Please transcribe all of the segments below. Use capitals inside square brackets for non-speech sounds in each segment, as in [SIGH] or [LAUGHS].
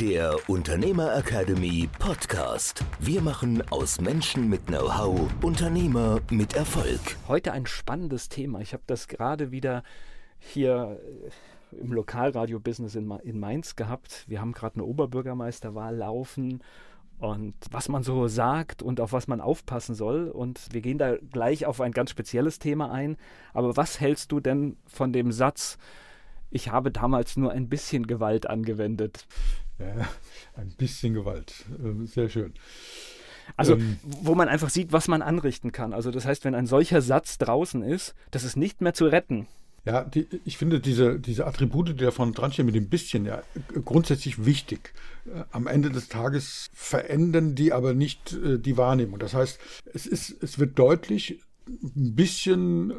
der Unternehmer Academy Podcast. Wir machen aus Menschen mit Know-how Unternehmer mit Erfolg. Heute ein spannendes Thema. Ich habe das gerade wieder hier äh, im Lokalradio-Business in, in Mainz gehabt. Wir haben gerade eine Oberbürgermeisterwahl laufen und was man so sagt und auf was man aufpassen soll. Und wir gehen da gleich auf ein ganz spezielles Thema ein. Aber was hältst du denn von dem Satz, ich habe damals nur ein bisschen Gewalt angewendet? Ja, ein bisschen Gewalt. Ähm, sehr schön. Also, ähm, wo man einfach sieht, was man anrichten kann. Also, das heißt, wenn ein solcher Satz draußen ist, das ist nicht mehr zu retten. Ja, die, ich finde diese, diese Attribute, die da vorne dran stehen, mit dem bisschen, ja, grundsätzlich wichtig. Äh, am Ende des Tages verändern die aber nicht äh, die Wahrnehmung. Das heißt, es, ist, es wird deutlich, ein bisschen äh,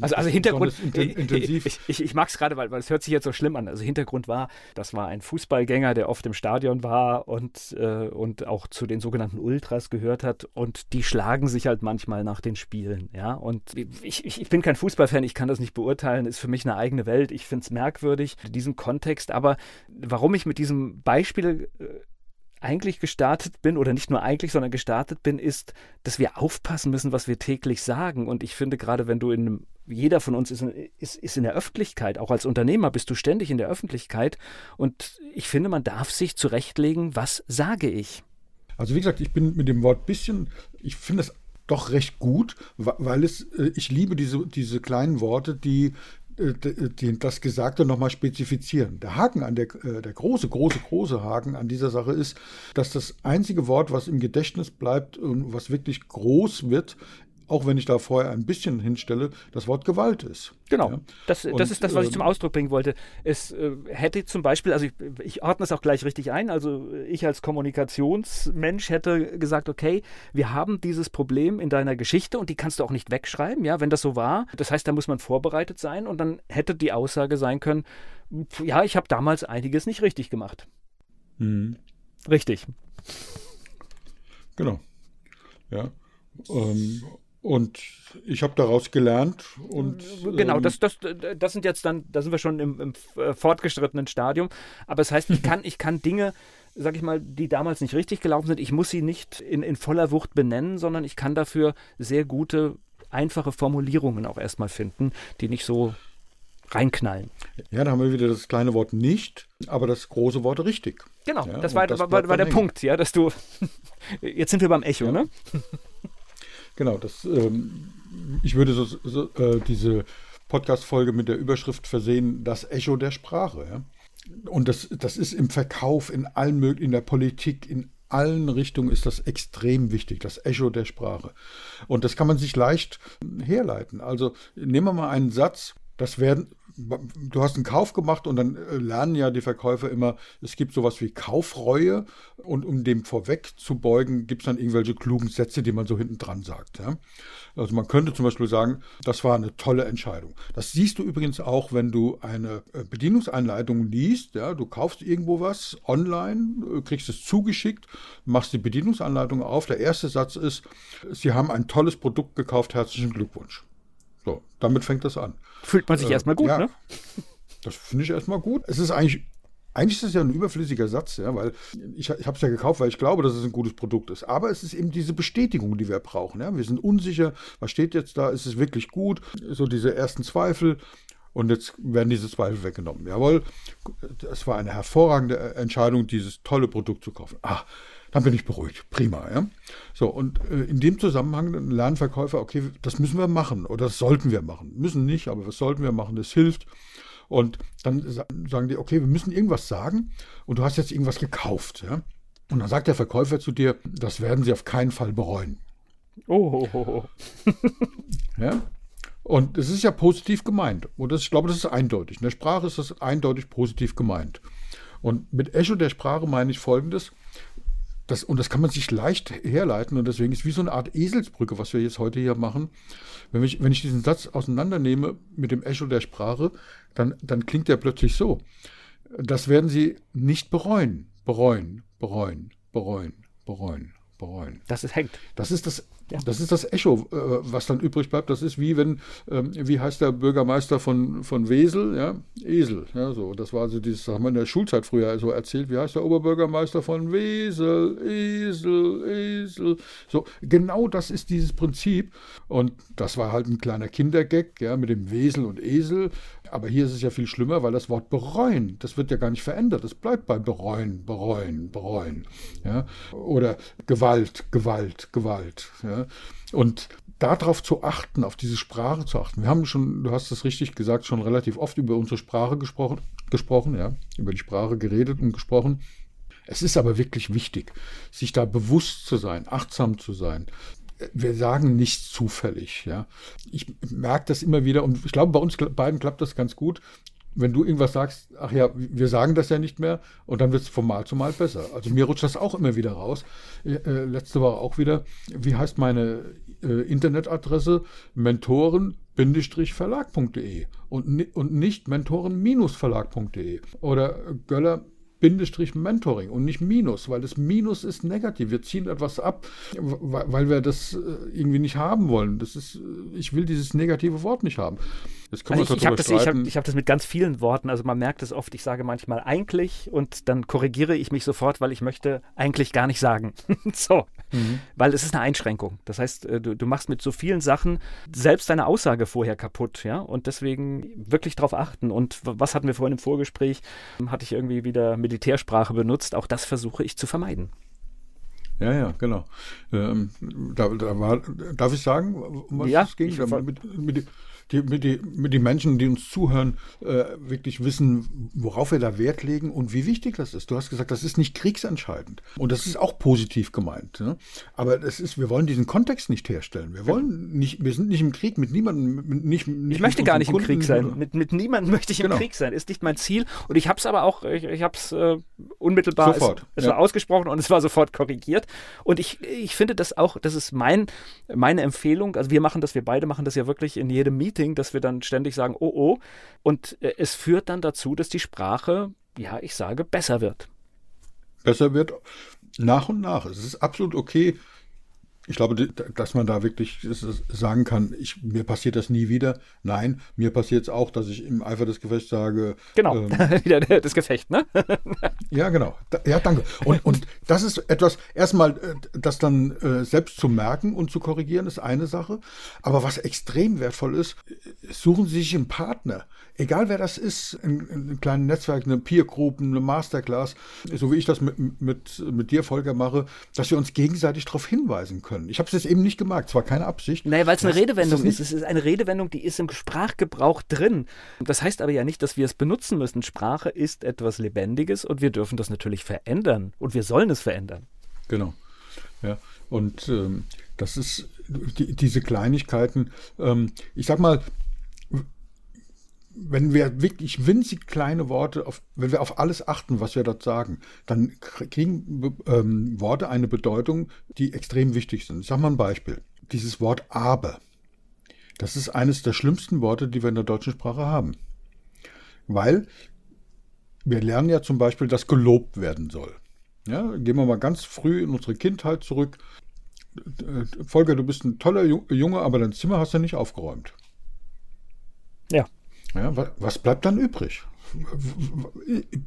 also, also Hintergrund, intensiv. Ich, ich, ich mag es gerade, weil, weil es hört sich jetzt so schlimm an. Also Hintergrund war, das war ein Fußballgänger, der oft im Stadion war und, äh, und auch zu den sogenannten Ultras gehört hat und die schlagen sich halt manchmal nach den Spielen. Ja, und ich, ich, ich bin kein Fußballfan, ich kann das nicht beurteilen, ist für mich eine eigene Welt. Ich finde es merkwürdig, diesen Kontext, aber warum ich mit diesem Beispiel äh, eigentlich gestartet bin, oder nicht nur eigentlich, sondern gestartet bin, ist, dass wir aufpassen müssen, was wir täglich sagen. Und ich finde, gerade wenn du in einem, jeder von uns ist in, ist, ist in der Öffentlichkeit, auch als Unternehmer bist du ständig in der Öffentlichkeit. Und ich finde, man darf sich zurechtlegen, was sage ich. Also wie gesagt, ich bin mit dem Wort bisschen, ich finde es doch recht gut, weil es, äh, ich liebe diese, diese kleinen Worte, die das Gesagte nochmal spezifizieren. Der Haken an der, äh, der große, große, große Haken an dieser Sache ist, dass das einzige Wort, was im Gedächtnis bleibt und was wirklich groß wird, auch wenn ich da vorher ein bisschen hinstelle, das Wort Gewalt ist. Genau, ja? das, das und, ist das, was ich zum ähm, Ausdruck bringen wollte. Es äh, hätte zum Beispiel, also ich, ich ordne es auch gleich richtig ein, also ich als Kommunikationsmensch hätte gesagt, okay, wir haben dieses Problem in deiner Geschichte und die kannst du auch nicht wegschreiben, ja, wenn das so war. Das heißt, da muss man vorbereitet sein und dann hätte die Aussage sein können, ja, ich habe damals einiges nicht richtig gemacht. Mhm. Richtig. Genau. Ja. Ähm, und ich habe daraus gelernt und genau, ähm, das, das, das sind jetzt dann, da sind wir schon im, im äh, fortgeschrittenen Stadium. Aber es das heißt, ich kann, ich kann Dinge, sag ich mal, die damals nicht richtig gelaufen sind, ich muss sie nicht in, in voller Wucht benennen, sondern ich kann dafür sehr gute, einfache Formulierungen auch erstmal finden, die nicht so reinknallen. Ja, da haben wir wieder das kleine Wort nicht, aber das große Wort richtig. Genau, ja, das war, das war, war der hängen. Punkt, ja, dass du. [LAUGHS] Jetzt sind wir beim Echo, ja. ne? [LAUGHS] Genau, das, ähm, ich würde so, so äh, diese Podcast-Folge mit der Überschrift versehen, das Echo der Sprache. Ja? Und das, das ist im Verkauf, in allen möglichen, in der Politik, in allen Richtungen ist das extrem wichtig, das Echo der Sprache. Und das kann man sich leicht herleiten. Also nehmen wir mal einen Satz, das werden, du hast einen Kauf gemacht und dann äh, lernen ja die Verkäufer immer, es gibt sowas wie Kaufreue und um dem vorwegzubeugen, gibt es dann irgendwelche klugen Sätze, die man so hinten dran sagt. Ja? Also man könnte zum Beispiel sagen, das war eine tolle Entscheidung. Das siehst du übrigens auch, wenn du eine äh, Bedienungsanleitung liest. Ja? Du kaufst irgendwo was online, äh, kriegst es zugeschickt, machst die Bedienungsanleitung auf. Der erste Satz ist, Sie haben ein tolles Produkt gekauft, herzlichen Glückwunsch. So, damit fängt das an. Fühlt man sich äh, erstmal gut, ja, ne? Das finde ich erstmal gut. Es ist eigentlich eigentlich ist das ja ein überflüssiger Satz, ja, weil ich, ich habe es ja gekauft, weil ich glaube, dass es ein gutes Produkt ist. Aber es ist eben diese Bestätigung, die wir brauchen. Ja. Wir sind unsicher, was steht jetzt da, ist es wirklich gut? So diese ersten Zweifel. Und jetzt werden diese Zweifel weggenommen. Jawohl, es war eine hervorragende Entscheidung, dieses tolle Produkt zu kaufen. Ah, dann bin ich beruhigt. Prima, ja. So, und äh, in dem Zusammenhang lernen Verkäufer, okay, das müssen wir machen oder das sollten wir machen. Müssen nicht, aber was sollten wir machen? Das hilft. Und dann sagen die, okay, wir müssen irgendwas sagen und du hast jetzt irgendwas gekauft, ja. Und dann sagt der Verkäufer zu dir, das werden sie auf keinen Fall bereuen. Oh. oh, oh. ja. Und es ist ja positiv gemeint. Und das, ich glaube, das ist eindeutig. In der Sprache ist das eindeutig positiv gemeint. Und mit Echo der Sprache meine ich folgendes. Das, und das kann man sich leicht herleiten. Und deswegen ist wie so eine Art Eselsbrücke, was wir jetzt heute hier machen. Wenn ich, wenn ich diesen Satz auseinandernehme mit dem Echo der Sprache, dann, dann klingt der plötzlich so. Das werden Sie nicht bereuen. Bereuen, bereuen, bereuen, bereuen, bereuen. Das ist hängt. Das ist das ja. Das ist das Echo, äh, was dann übrig bleibt. Das ist wie wenn, ähm, wie heißt der Bürgermeister von, von Wesel? Ja? Esel. Ja, so. Das war also dieses, haben wir in der Schulzeit früher so erzählt. Wie heißt der Oberbürgermeister von Wesel? Esel, Esel. So, genau das ist dieses Prinzip. Und das war halt ein kleiner Kindergag, ja, mit dem Wesel und Esel. Aber hier ist es ja viel schlimmer, weil das Wort bereuen, das wird ja gar nicht verändert. Das bleibt bei bereuen, bereuen, bereuen. Ja? Oder Gewalt, Gewalt, Gewalt. Ja? Und darauf zu achten, auf diese Sprache zu achten. Wir haben schon, du hast es richtig gesagt, schon relativ oft über unsere Sprache gesprochen, gesprochen, ja, über die Sprache geredet und gesprochen. Es ist aber wirklich wichtig, sich da bewusst zu sein, achtsam zu sein. Wir sagen nichts zufällig, ja. Ich merke das immer wieder und ich glaube, bei uns beiden klappt das ganz gut wenn du irgendwas sagst, ach ja, wir sagen das ja nicht mehr und dann wird es von Mal zu Mal besser. Also mir rutscht das auch immer wieder raus. Äh, letzte Woche auch wieder, wie heißt meine äh, Internetadresse? Mentoren-verlag.de und, und nicht mentoren-verlag.de oder Göller Bindestrich Mentoring und nicht Minus, weil das Minus ist negativ. Wir ziehen etwas ab, weil wir das äh, irgendwie nicht haben wollen. Das ist, äh, ich will dieses negative Wort nicht haben. Können also ich, ich habe das, hab, hab das mit ganz vielen Worten. Also man merkt es oft. Ich sage manchmal eigentlich und dann korrigiere ich mich sofort, weil ich möchte eigentlich gar nicht sagen. [LAUGHS] so, mhm. weil es ist eine Einschränkung. Das heißt, äh, du, du machst mit so vielen Sachen selbst deine Aussage vorher kaputt, ja. Und deswegen wirklich darauf achten. Und was hatten wir vorhin im Vorgespräch? Hatte ich irgendwie wieder Militärsprache benutzt? Auch das versuche ich zu vermeiden. Ja, ja, genau. Ähm, da, da war, darf ich sagen, um was ja, es ging? Mit, mit, die, mit, die, mit die Menschen, die uns zuhören, äh, wirklich wissen, worauf wir da Wert legen und wie wichtig das ist. Du hast gesagt, das ist nicht kriegsentscheidend. Und das ist auch positiv gemeint. Ne? Aber das ist, wir wollen diesen Kontext nicht herstellen. Wir wollen nicht, wir sind nicht im Krieg mit niemandem. Mit, nicht, nicht ich möchte gar nicht Kunden, im Krieg sein. Mit, mit niemandem möchte ich im genau. Krieg sein. Ist nicht mein Ziel. Und ich habe es aber auch, ich, ich habe es äh, unmittelbar sofort, es, es ja. war ausgesprochen und es war sofort korrigiert. Und ich, ich finde das auch, das ist mein, meine Empfehlung. Also wir machen das, wir beide machen das ja wirklich in jedem Meeting Meeting, dass wir dann ständig sagen, oh oh. Und äh, es führt dann dazu, dass die Sprache, ja, ich sage, besser wird. Besser wird nach und nach. Es ist absolut okay, ich glaube, dass man da wirklich sagen kann, ich, mir passiert das nie wieder. Nein, mir passiert es auch, dass ich im Eifer des Gefechts sage. Genau, ähm, [LAUGHS] wieder das Gefecht, ne? [LAUGHS] ja, genau. Ja, danke. Und, und das ist etwas, erstmal, äh, das dann äh, selbst zu merken und zu korrigieren, ist eine Sache. Aber was extrem wertvoll ist, suchen Sie sich einen Partner. Egal wer das ist, in, in einem kleinen Netzwerk, eine Peer-Group, eine Masterclass, so wie ich das mit, mit, mit dir, Volker, mache, dass wir uns gegenseitig darauf hinweisen können können. Ich habe es jetzt eben nicht gemerkt, es war keine Absicht. Naja, weil es eine Redewendung ist, ist. Es ist eine Redewendung, die ist im Sprachgebrauch drin. Das heißt aber ja nicht, dass wir es benutzen müssen. Sprache ist etwas Lebendiges und wir dürfen das natürlich verändern und wir sollen es verändern. Genau. Ja, und ähm, das ist die, diese Kleinigkeiten. Ähm, ich sag mal, wenn wir wirklich winzig kleine Worte, auf, wenn wir auf alles achten, was wir dort sagen, dann kriegen ähm, Worte eine Bedeutung, die extrem wichtig sind. Ich sage mal ein Beispiel. Dieses Wort aber. Das ist eines der schlimmsten Worte, die wir in der deutschen Sprache haben. Weil wir lernen ja zum Beispiel, dass gelobt werden soll. Ja, gehen wir mal ganz früh in unsere Kindheit zurück. Äh, Volker, du bist ein toller Junge, aber dein Zimmer hast du nicht aufgeräumt. Ja. Ja, was bleibt dann übrig?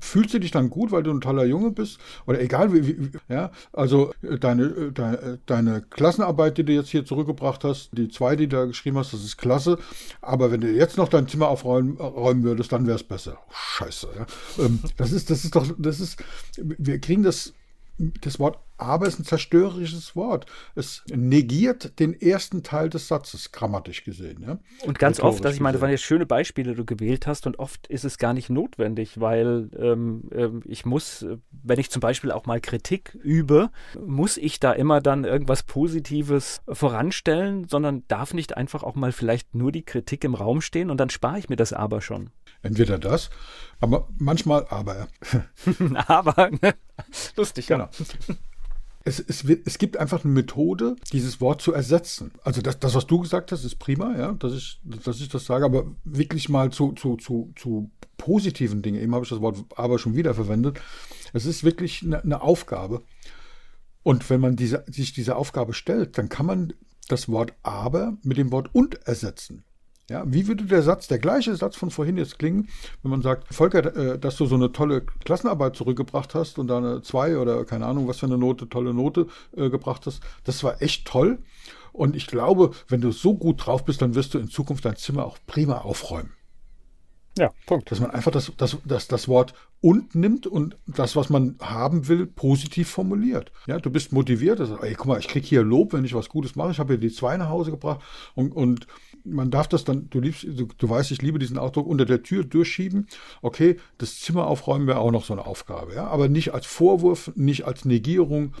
Fühlst du dich dann gut, weil du ein toller Junge bist? Oder egal wie, wie ja, also äh, deine, äh, deine, äh, deine, Klassenarbeit, die du jetzt hier zurückgebracht hast, die zwei, die du da geschrieben hast, das ist klasse. Aber wenn du jetzt noch dein Zimmer aufräumen würdest, dann wäre es besser. Scheiße. Ja. Ähm, das ist, das ist doch, das ist, wir kriegen das, das Wort aber ist ein zerstörerisches Wort. Es negiert den ersten Teil des Satzes, grammatisch gesehen. Ja? Und ganz oft, dass ich meine, das waren ja schöne Beispiele, die du gewählt hast, und oft ist es gar nicht notwendig, weil ähm, ähm, ich muss, wenn ich zum Beispiel auch mal Kritik übe, muss ich da immer dann irgendwas Positives voranstellen, sondern darf nicht einfach auch mal vielleicht nur die Kritik im Raum stehen und dann spare ich mir das aber schon. Entweder das, aber manchmal aber. [LAUGHS] aber, ne? Lustig, genau. Ja. Es, es, es, gibt einfach eine Methode, dieses Wort zu ersetzen. Also das, das, was du gesagt hast, ist prima, ja, dass ich, dass ich das sage, aber wirklich mal zu, zu, zu, zu positiven Dingen. Eben habe ich das Wort aber schon wieder verwendet. Es ist wirklich eine, eine Aufgabe. Und wenn man diese, sich diese Aufgabe stellt, dann kann man das Wort aber mit dem Wort und ersetzen. Ja, wie würde der Satz, der gleiche Satz von vorhin jetzt klingen, wenn man sagt, Volker, äh, dass du so eine tolle Klassenarbeit zurückgebracht hast und da eine 2 oder keine Ahnung, was für eine Note, tolle Note äh, gebracht hast, das war echt toll. Und ich glaube, wenn du so gut drauf bist, dann wirst du in Zukunft dein Zimmer auch prima aufräumen. Ja, Punkt. Dass man einfach das, das, das, das Wort und nimmt und das, was man haben will, positiv formuliert. Ja, du bist motiviert. Also, ey, guck mal, ich krieg hier Lob, wenn ich was Gutes mache. Ich habe hier die zwei nach Hause gebracht und, und man darf das dann, du liebst, du, du, weißt, ich liebe diesen Ausdruck, unter der Tür durchschieben. Okay, das Zimmer aufräumen wäre auch noch so eine Aufgabe, ja, aber nicht als Vorwurf, nicht als Negierung.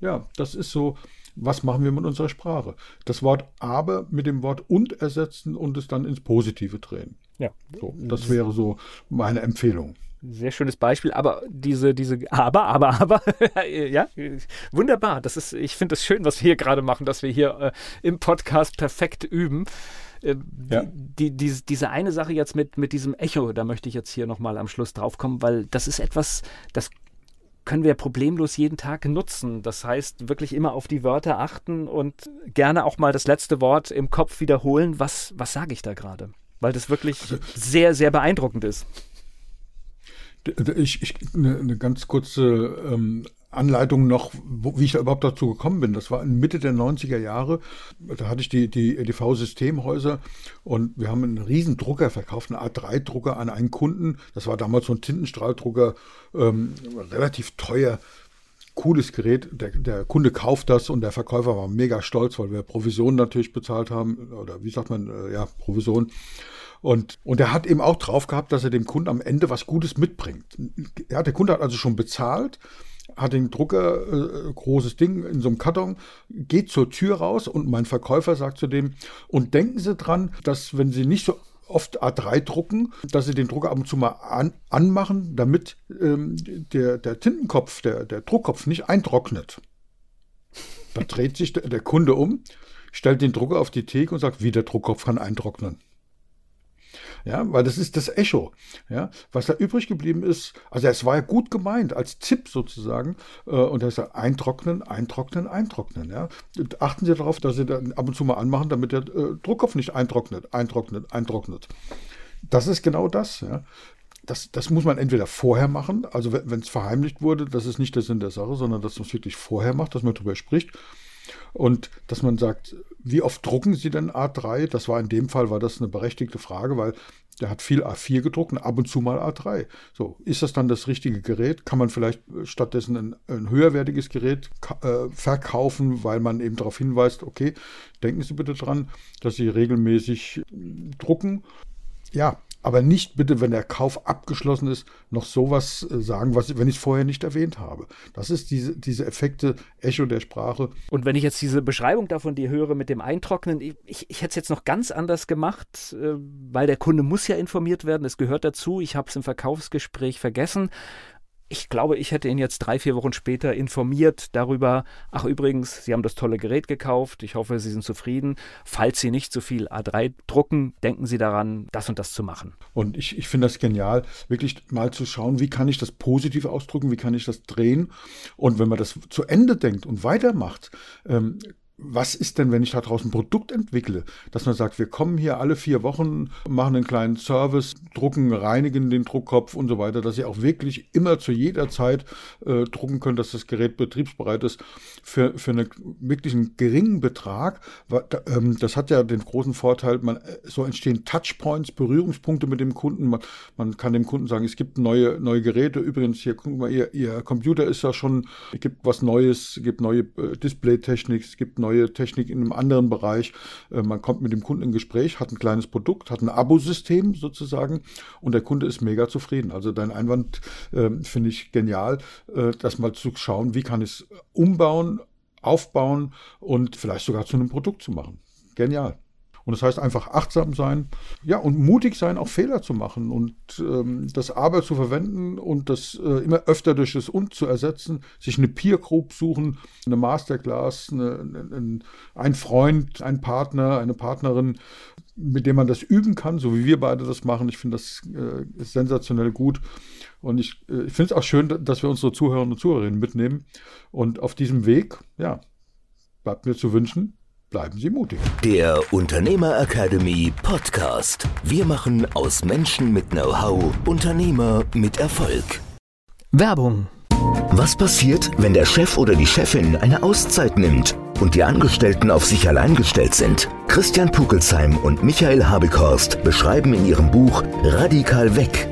Ja, das ist so, was machen wir mit unserer Sprache? Das Wort aber mit dem Wort und ersetzen und es dann ins Positive drehen. Ja. So, das wäre so meine Empfehlung. Sehr schönes Beispiel, aber diese, diese, aber, aber, aber, [LAUGHS] ja, wunderbar. Das ist, ich finde es schön, was wir hier gerade machen, dass wir hier äh, im Podcast perfekt üben. Äh, ja. die, die, diese eine Sache jetzt mit, mit diesem Echo, da möchte ich jetzt hier nochmal am Schluss drauf kommen, weil das ist etwas, das können wir problemlos jeden Tag nutzen. Das heißt, wirklich immer auf die Wörter achten und gerne auch mal das letzte Wort im Kopf wiederholen. Was, was sage ich da gerade? Weil das wirklich also, sehr, sehr beeindruckend ist. Ich, ich eine, eine ganz kurze ähm, Anleitung noch, wo, wie ich da überhaupt dazu gekommen bin. Das war in Mitte der 90er Jahre. Da hatte ich die, die EDV-Systemhäuser und wir haben einen riesen Drucker verkauft, einen A3-Drucker an einen Kunden. Das war damals so ein Tintenstrahldrucker, ähm, relativ teuer. Cooles Gerät, der, der Kunde kauft das und der Verkäufer war mega stolz, weil wir Provisionen natürlich bezahlt haben, oder wie sagt man, äh, ja, Provision. Und, und er hat eben auch drauf gehabt, dass er dem Kunden am Ende was Gutes mitbringt. Ja, der Kunde hat also schon bezahlt hat den Drucker, äh, großes Ding in so einem Karton, geht zur Tür raus und mein Verkäufer sagt zu dem, und denken Sie dran, dass wenn Sie nicht so oft A3 drucken, dass Sie den Drucker ab und zu mal an, anmachen, damit ähm, der, der Tintenkopf, der, der Druckkopf nicht eintrocknet. Da dreht sich der, der Kunde um, stellt den Drucker auf die Theke und sagt, wie der Druckkopf kann eintrocknen. Ja, weil das ist das Echo. Ja, was da übrig geblieben ist, also es war ja gut gemeint als Tipp sozusagen. Äh, und da ist er eintrocknen, eintrocknen, eintrocknen. Ja, achten Sie darauf, dass Sie dann ab und zu mal anmachen, damit der äh, Druckkopf nicht eintrocknet, eintrocknet, eintrocknet. Das ist genau das. Ja. Das, das muss man entweder vorher machen, also wenn es verheimlicht wurde, das ist nicht der Sinn der Sache, sondern dass man es wirklich vorher macht, dass man darüber spricht. Und dass man sagt, wie oft drucken Sie denn A3? Das war in dem Fall, war das eine berechtigte Frage, weil der hat viel A4 gedruckt und ab und zu mal A3. So, ist das dann das richtige Gerät? Kann man vielleicht stattdessen ein, ein höherwertiges Gerät äh, verkaufen, weil man eben darauf hinweist, okay, denken Sie bitte dran, dass Sie regelmäßig drucken. Ja, aber nicht bitte, wenn der Kauf abgeschlossen ist, noch sowas äh, sagen, was, wenn ich es vorher nicht erwähnt habe. Das ist diese, diese Effekte, Echo der Sprache. Und wenn ich jetzt diese Beschreibung davon dir höre mit dem Eintrocknen, ich, ich hätte es jetzt noch ganz anders gemacht, äh, weil der Kunde muss ja informiert werden, es gehört dazu. Ich habe es im Verkaufsgespräch vergessen ich glaube, ich hätte ihn jetzt drei, vier Wochen später informiert darüber, ach übrigens, Sie haben das tolle Gerät gekauft, ich hoffe, Sie sind zufrieden. Falls Sie nicht so viel A3 drucken, denken Sie daran, das und das zu machen. Und ich, ich finde das genial, wirklich mal zu schauen, wie kann ich das positiv ausdrücken, wie kann ich das drehen. Und wenn man das zu Ende denkt und weitermacht, ähm, was ist denn, wenn ich da draußen ein Produkt entwickle? Dass man sagt, wir kommen hier alle vier Wochen, machen einen kleinen Service, drucken, reinigen den Druckkopf und so weiter, dass ihr auch wirklich immer zu jeder Zeit äh, drucken könnt, dass das Gerät betriebsbereit ist für, für einen wirklich einen geringen Betrag. Ähm, das hat ja den großen Vorteil, man, äh, so entstehen Touchpoints, Berührungspunkte mit dem Kunden. Man, man kann dem Kunden sagen, es gibt neue, neue Geräte. Übrigens, hier, gucken wir, ihr, ihr Computer ist ja schon, es gibt was Neues, es gibt neue äh, Displaytechnik, es gibt neue Technik in einem anderen Bereich. Äh, man kommt mit dem Kunden in Gespräch, hat ein kleines Produkt, hat ein Abosystem sozusagen und der Kunde ist mega zufrieden. Also dein Einwand äh, finde ich genial, äh, das mal zu schauen, wie kann ich es umbauen, aufbauen und vielleicht sogar zu einem Produkt zu machen. Genial. Und das heißt einfach achtsam sein, ja, und mutig sein, auch Fehler zu machen und ähm, das Aber zu verwenden und das äh, immer öfter durch das Und zu ersetzen, sich eine Peer Group suchen, eine Masterclass, eine, eine, ein Freund, ein Partner, eine Partnerin, mit dem man das üben kann, so wie wir beide das machen. Ich finde das äh, sensationell gut. Und ich, äh, ich finde es auch schön, dass wir unsere Zuhörer und Zuhörerinnen mitnehmen. Und auf diesem Weg, ja, bleibt mir zu wünschen, Bleiben Sie mutig. Der Unternehmer Academy Podcast. Wir machen aus Menschen mit Know-how Unternehmer mit Erfolg. Werbung. Was passiert, wenn der Chef oder die Chefin eine Auszeit nimmt und die Angestellten auf sich allein gestellt sind? Christian Pukelsheim und Michael Habekorst beschreiben in ihrem Buch Radikal weg